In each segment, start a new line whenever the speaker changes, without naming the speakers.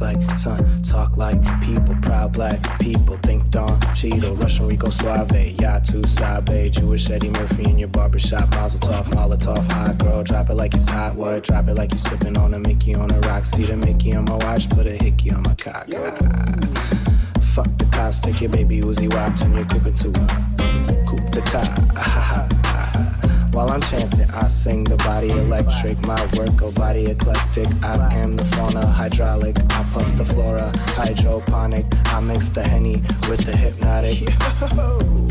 Like sun, talk like people. Proud black people. Think Don Cheeto. Russian Rico Suave. Yatu Sabe. Jewish Eddie Murphy in your barbershop. Mazel tov, Molotov. Hot girl. Drop it like it's hot. What? Drop it like you sipping on a Mickey on a rock. See the Mickey on my watch. Put a hickey on my cock. Ah. Fuck the cops. Take your baby Uzi Wop. Turn your body electric. My work, a body eclectic. I am the fauna hydraulic. I puff the flora hydroponic. I mix the henny with the hypnotic. True.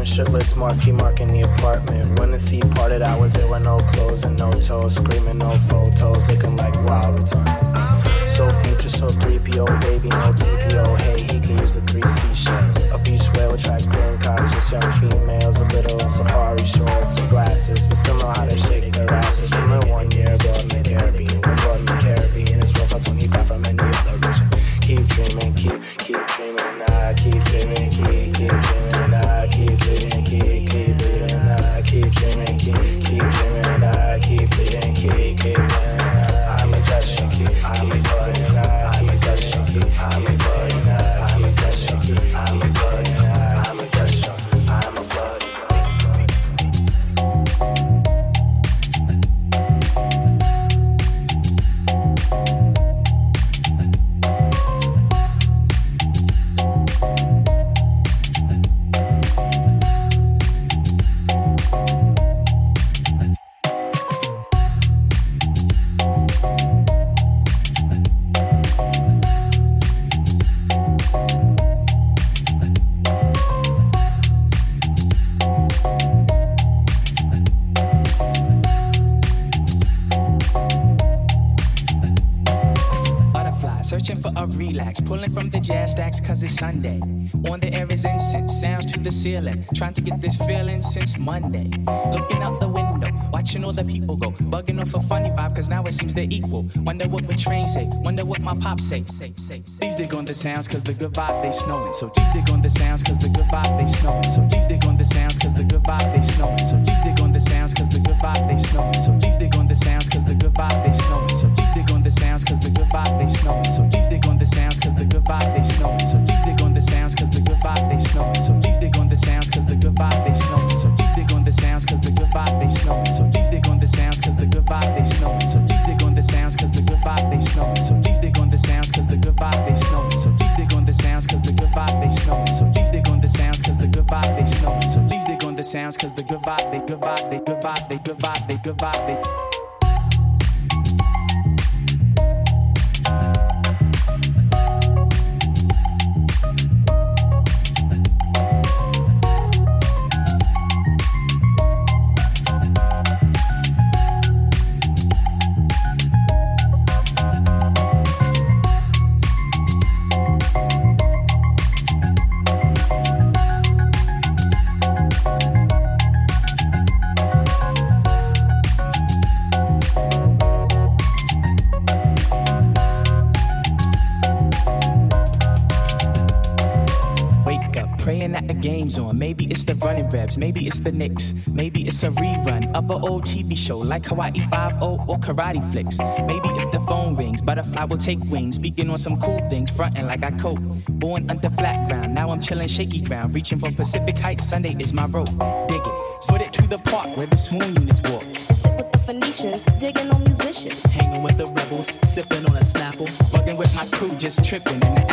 Fart 2010 shitless Marky Mark in the apartment. When the sea parted, I was there with no clothes and no toes. Screaming no photos, looking like wild retarded. So future, so 3PO, baby, no TPO. Hey, he can use the three seashells. A beach whale attracting conscious young females. A little safari shorts and glasses, but still know how to shake their asses. From the one year abroad in the Caribbean, abroad in the Caribbean. It's rough on 25 from any other region. Keep dreaming, keep,
ceiling, trying to get this feeling since Monday. Looking out the window, watching all the people go, bugging off a funny vibe cause now it seems they're equal. Wonder what the train say, wonder what my pop say. say, say, say. Please dig on the sounds cause the good vibe they snowing. So please dig on the sounds cause the good vibe they snowing. So please dig on the sounds cause the good vibe they snowing. So please dig on the good vibe they maybe it's the Knicks, maybe it's a rerun of an old TV show like Hawaii 5 or Karate Flicks. Maybe if the phone rings, butterfly will take wings, speaking on some cool things, fronting like I cope. Born under flat ground, now I'm chilling shaky ground, reaching for Pacific Heights. Sunday is my rope. Dig it, put it to the park where the swoon units walk.
Sit with the Phoenicians, digging on musicians.
Hanging with the rebels, sipping on a Snapple.
Bugging with my crew, just tripping in the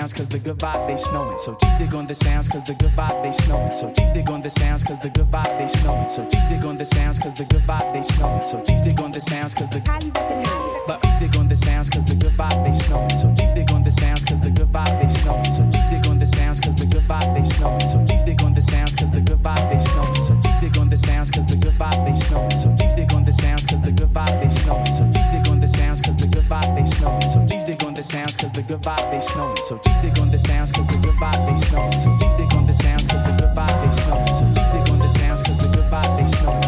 sounds cause the good vibe they snowing. So G's dig on the sounds cause the good vibe they snowing. So G's dig on the sounds cause the good vibe they snowing. So G's dig on the sounds cause the good vibe they snowing. So G's dig on the sounds cause the
How you recommend it?
but G's dig on the sounds cause the good vibe they snowing. So G's dig on the sounds cause the good vibe they snowing. So G's dig on the sounds cause the good vibe they snowing. So G's dig on the sounds cause the good vibe they snowing. So G's dig on the sounds cause the good vibe they snowing. So good vibe they snowing. So G's dig on the sounds cause the good vibe they snowing. So G's dig on the sounds cause the good vibe they snowing. So G's dig on the sounds cause the good vibe they snowing.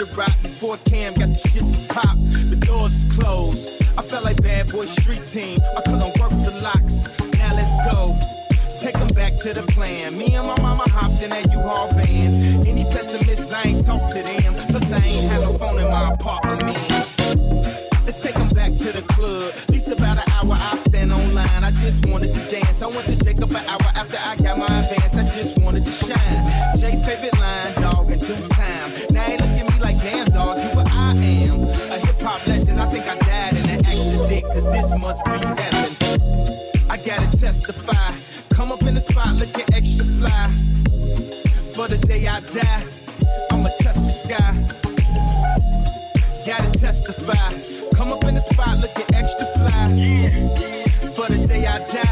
The
rock. Before Cam got the shit to pop, the doors closed. I felt like bad boy street team. I couldn't work the locks. Now let's go. Take them back to the plan. Me and my mama hopped in that U-Haul van. Any pessimists, I ain't talk to them. Plus, I ain't have no phone in my apartment, man. Let's take them back to the club. At least about an hour, I stand online. I just wanted to dance. I went to Jacob an hour after I got my advance. I just wanted to shine. Jay favorite line, must be heaven. I gotta testify. Come up in the spot looking extra fly. For the day I die, I'ma touch the sky. Gotta testify. Come up in the spot looking extra fly. For the day I die,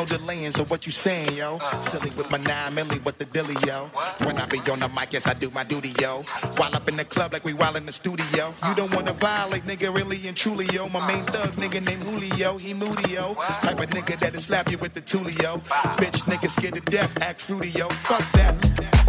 no delaying, so what you saying, yo? Uh. Silly with my nine milli, what the dilly, yo? When I be on the mic, yes, I do my duty, yo. While up in the club like we while in the studio. You don't wanna violate, nigga, really and truly, yo. My main thug, nigga named Julio, he moody, yo. Type of nigga that'll slap you with the tulio. Bitch, nigga scared to death, act fruity, yo. Fuck that.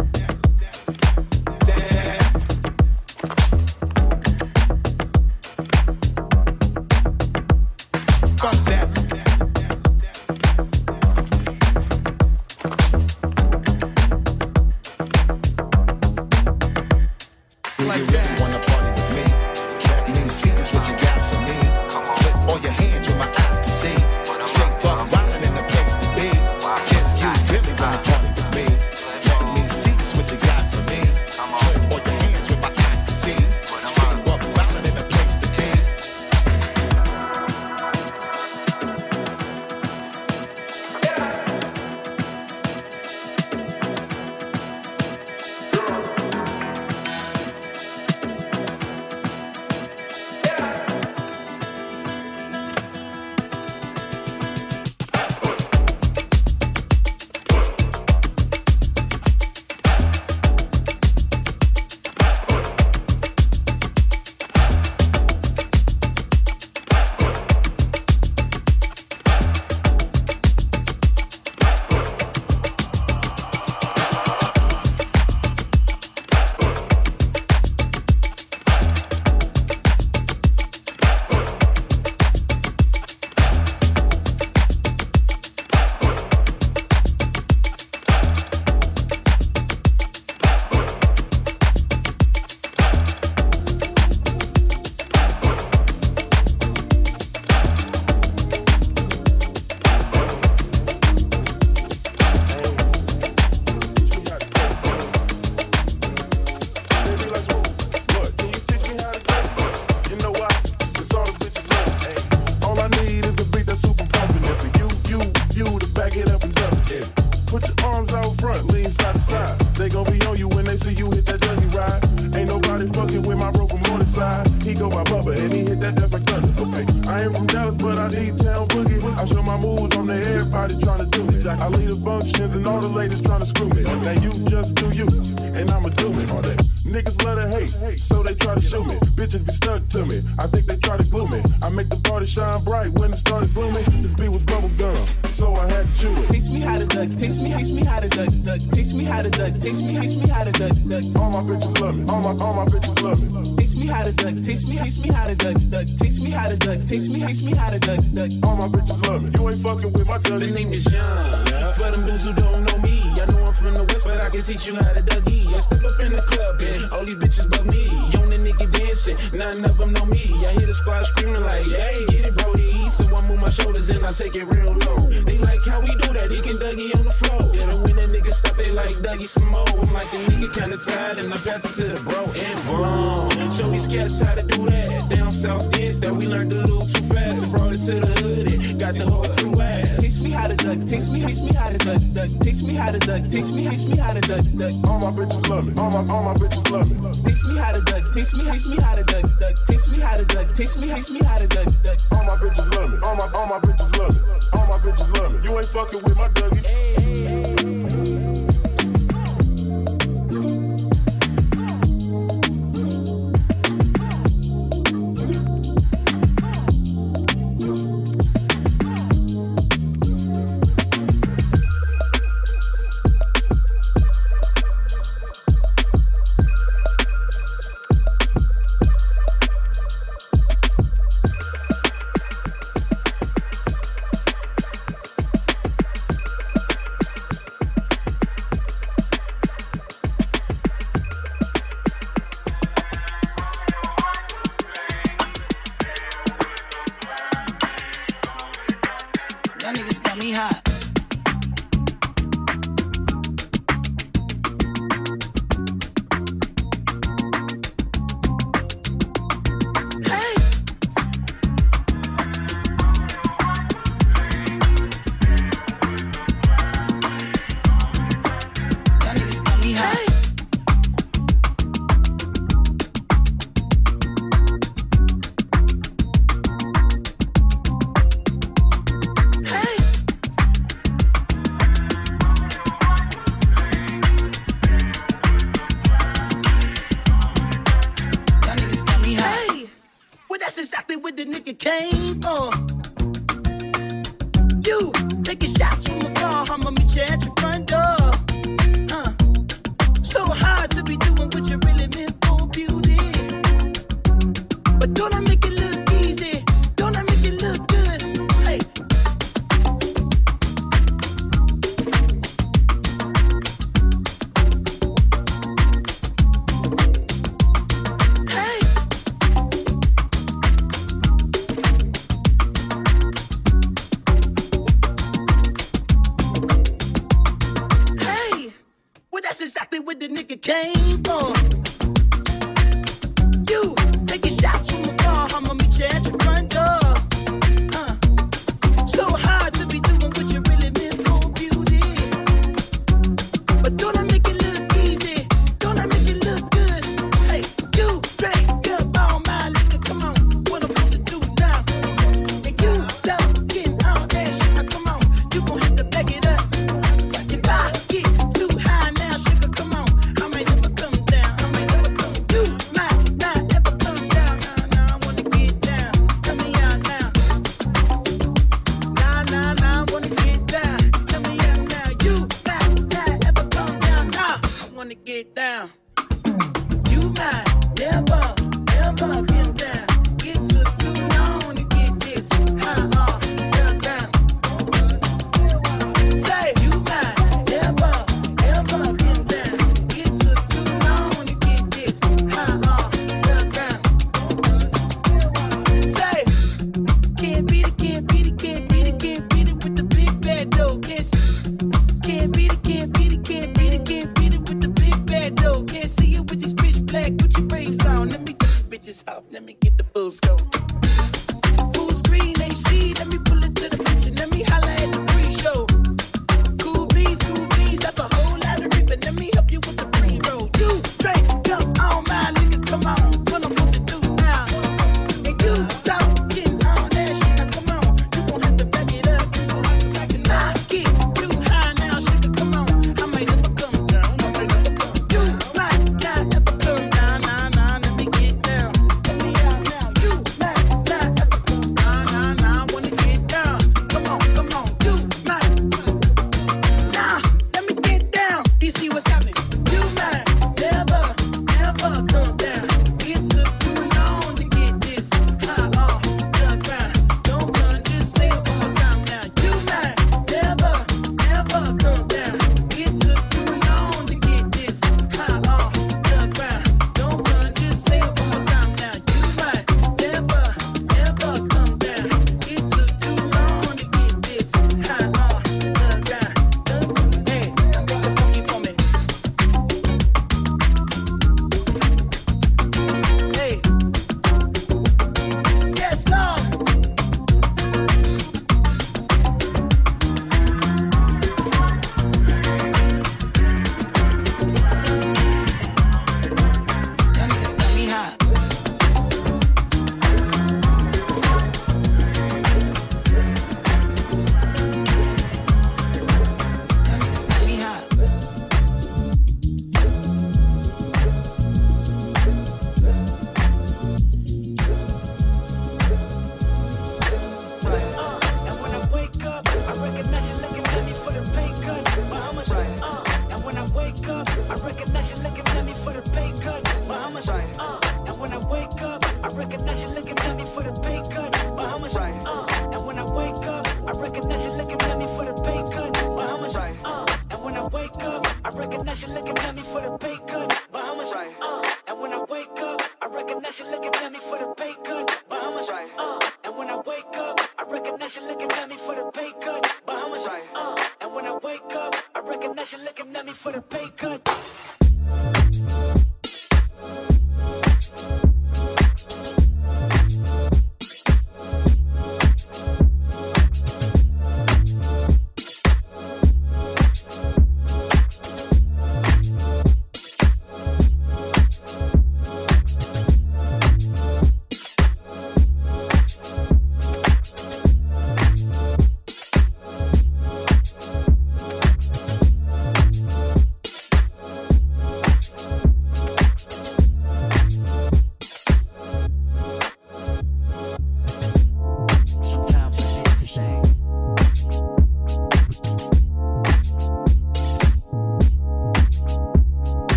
That's exactly where the nigga came for.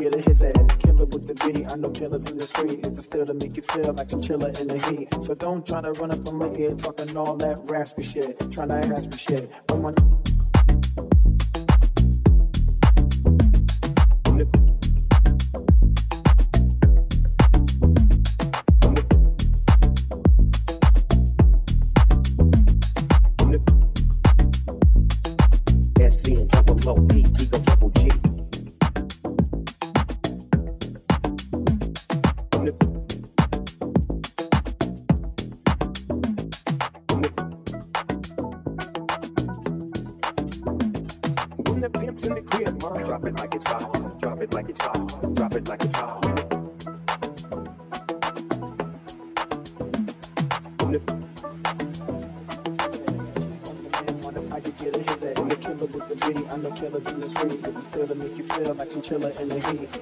get
in
his head. Killer with the beat, I know killers in the street. It's still to make you feel like I'm chiller in the heat. So don't try to run up on my head, talking all that raspy shit. Trying to ask me shit. But my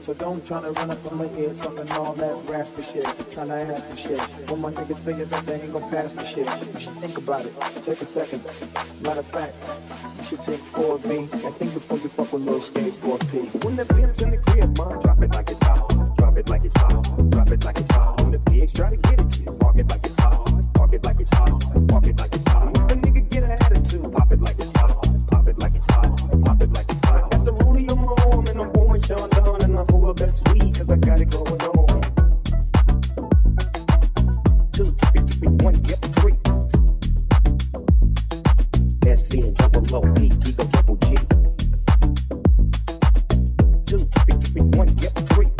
So don't try to run up on my head talking all that raspy shit. Trying to ask me shit. When my niggas figures that they ain't gonna pass me shit. You should think about it. Take a second. Matter of fact, you should take 4B and think before you fuck with little skateboard P.
When the pimps in the crib, mind drop one, get three.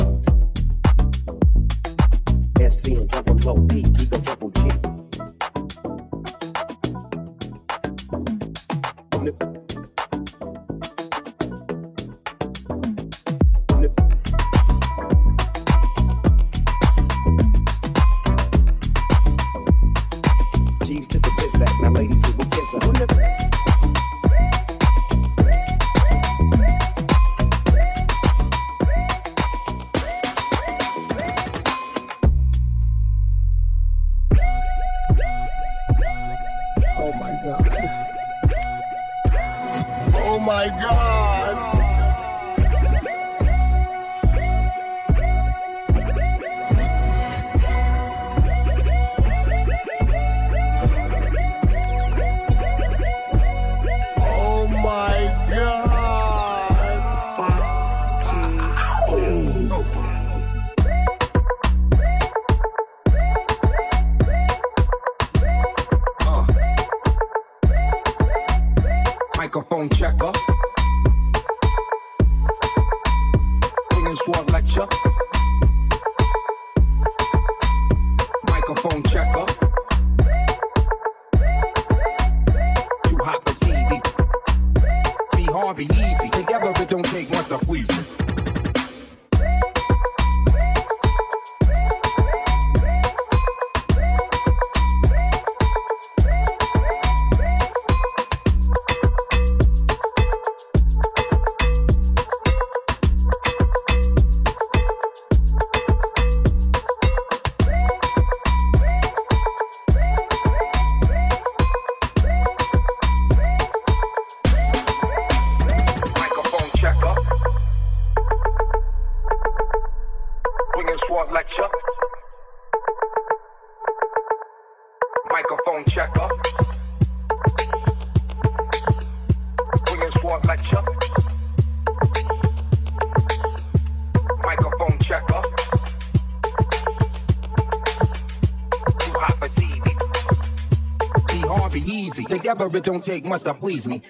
S-N-double-O-P, we
gon' But it don't take much to please me.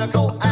I go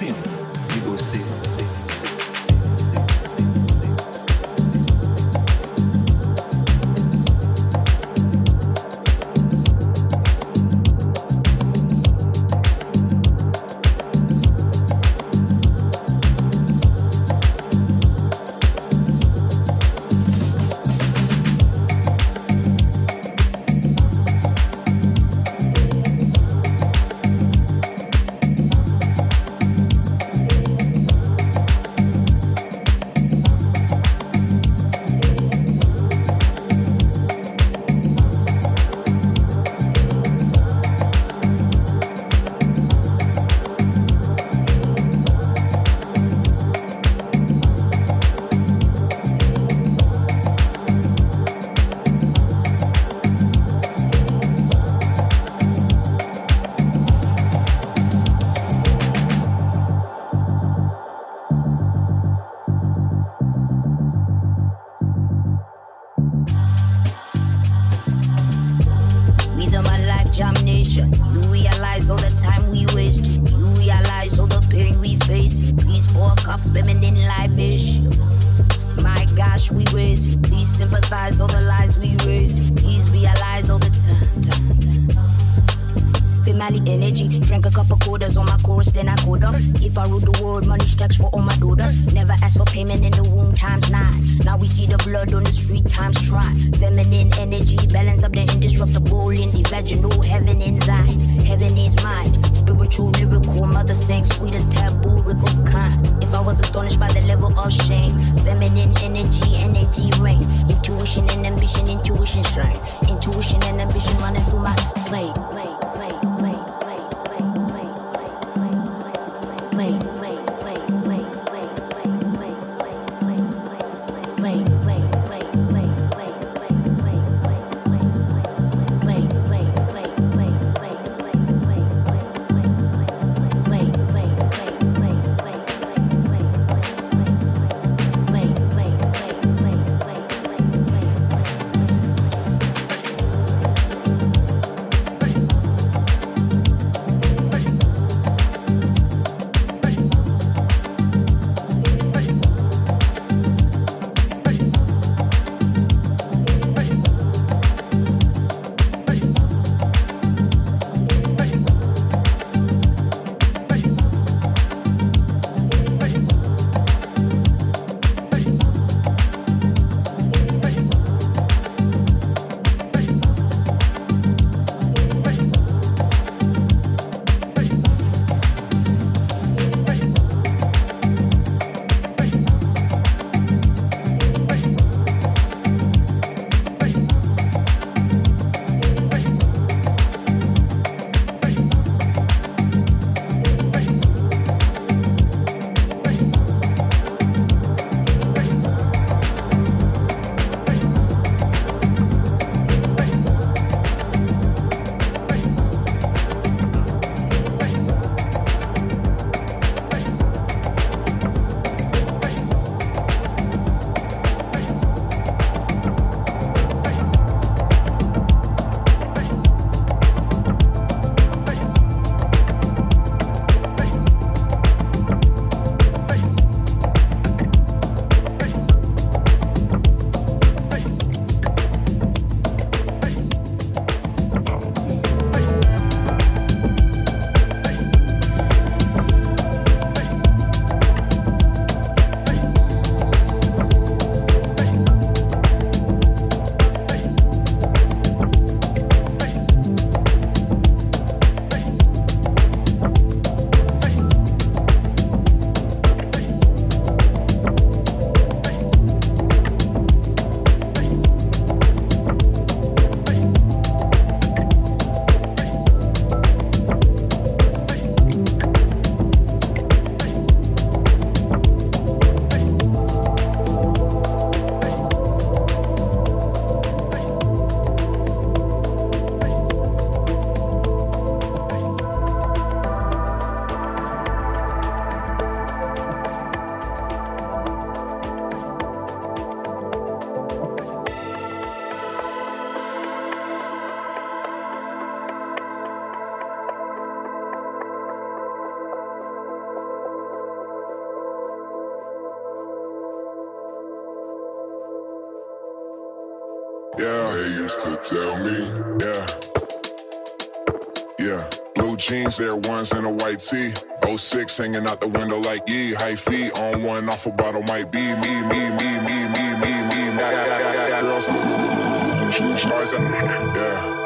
Sin. Air Ones, and a white tee. 06 hanging out the window like ye. High feet on one, off a bottle might be me, me, me, me, me, me, me. me. Girls. Yeah.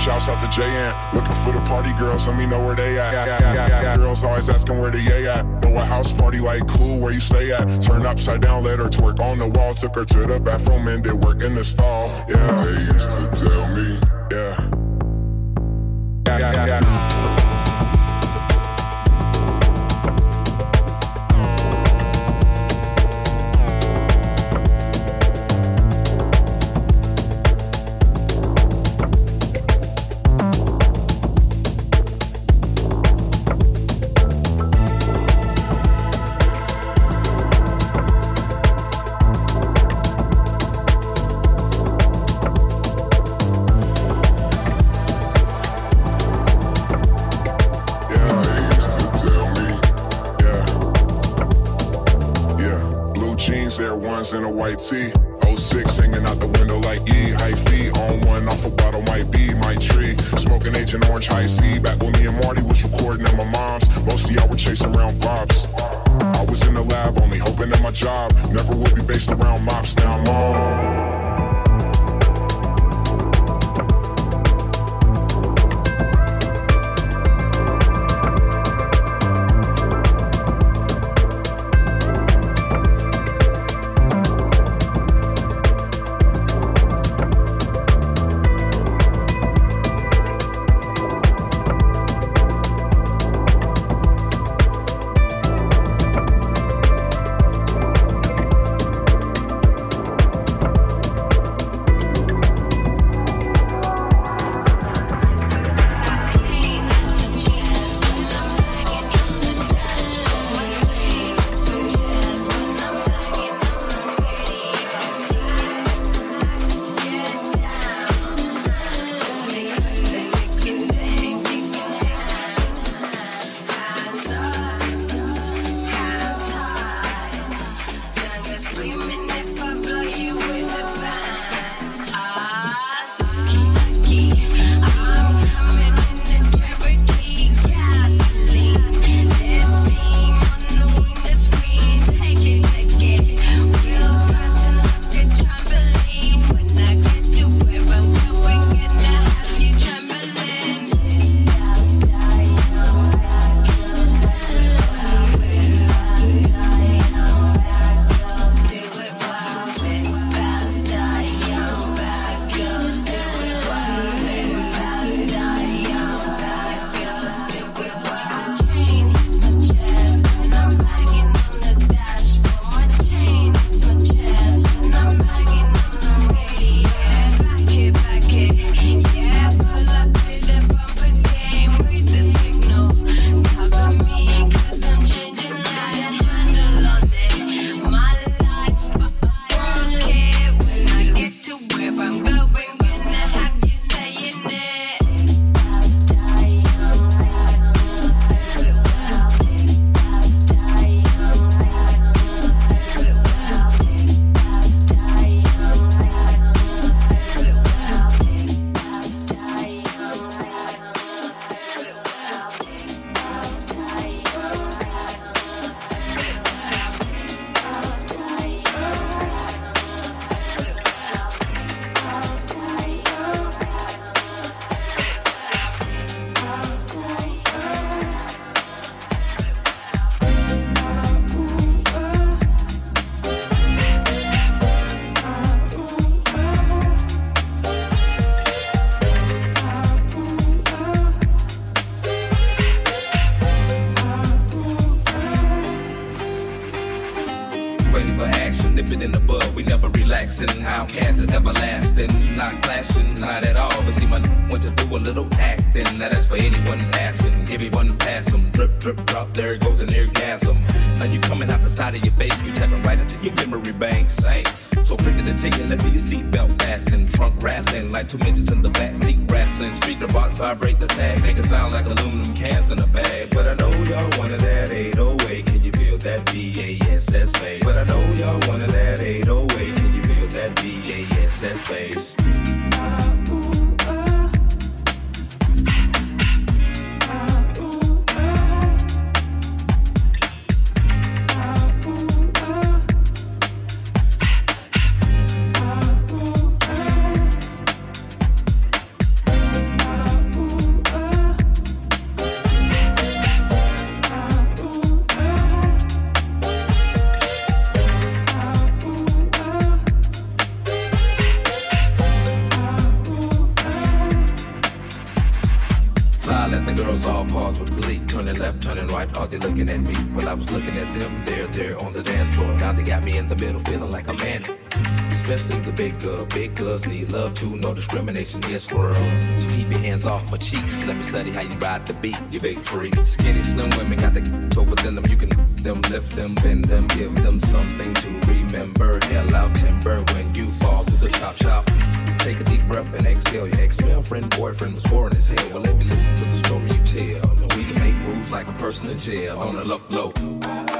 Shouts out to JN. Looking for the party girls, let me know where they at. Girls always asking where the yay at. Know a house party like cool, where you stay at? Turn upside down, let her twerk on the wall. Took her to the bathroom and did work in the stall. Yeah, they used to tell me, yeah. Yeah, yeah, yeah. Tee. 06 hanging out the window like E. High feet on one, off a bottle might be my tree. Smoking Agent Orange High C. Back when me and Marty was recording at my mom's. Mostly I y'all chasing around bobs. I was in the lab, only hoping that my job never would be based around mops. Now
Take a deep breath and exhale. Your ex-girlfriend, boyfriend was boring as hell. Well, let me listen to the story you tell. And we can make moves like a person in jail on the low low.